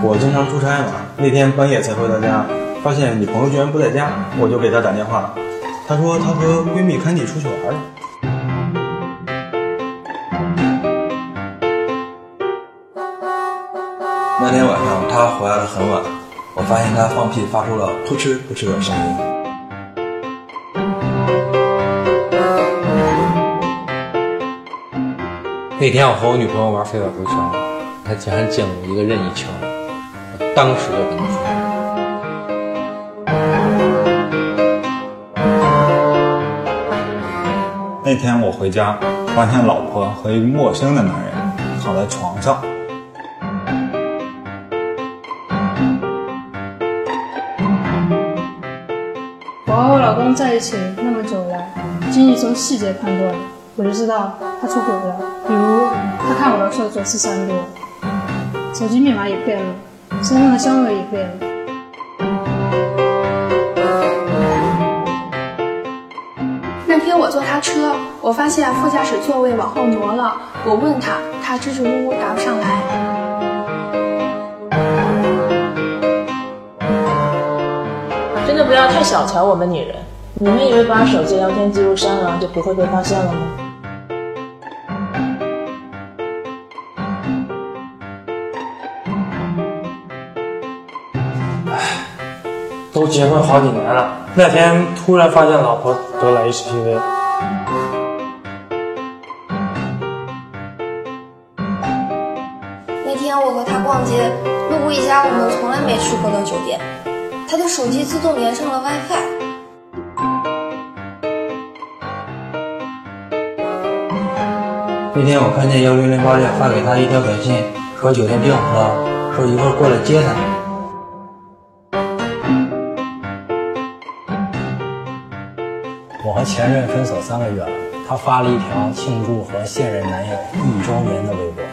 我经常出差嘛，那天半夜才回到家，发现女朋友居然不在家，我就给她打电话，她说她和闺蜜看地出去玩了。那天晚上她回来的很晚，我发现她放屁发出了扑哧扑哧的声音。那天我和我女朋友玩飞镖球球，她竟然进了一个任意球，我当时就跟她说。那天我回家，发现老婆和一个陌生的男人躺在床上。我和我老公在一起那么久了，仅仅从细节判断，我就知道他出轨了。比如他看我的时候左思三多，手机密码也变了，身上的香味也变了。那天我坐他车，我发现副驾驶座位往后挪了。我问他，他支支吾吾答不上来。真的不要太小瞧我们女人，你们以为把手机聊天记录删了就不会被发现了吗？都结婚好几年了，那天突然发现老婆得了 HPV。那天我和他逛街，路过一家我们从来没去过的酒店，他的手机自动连上了 WiFi。那天我看见幺零零八六发给他一条短信，说酒店订好了，说一会儿过来接他。我和前任分手三个月了，他发了一条庆祝和现任男友一周年的微博。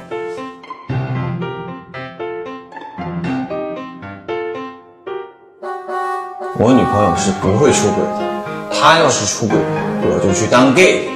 我女朋友是不会出轨的，她要是出轨，我就去当 gay。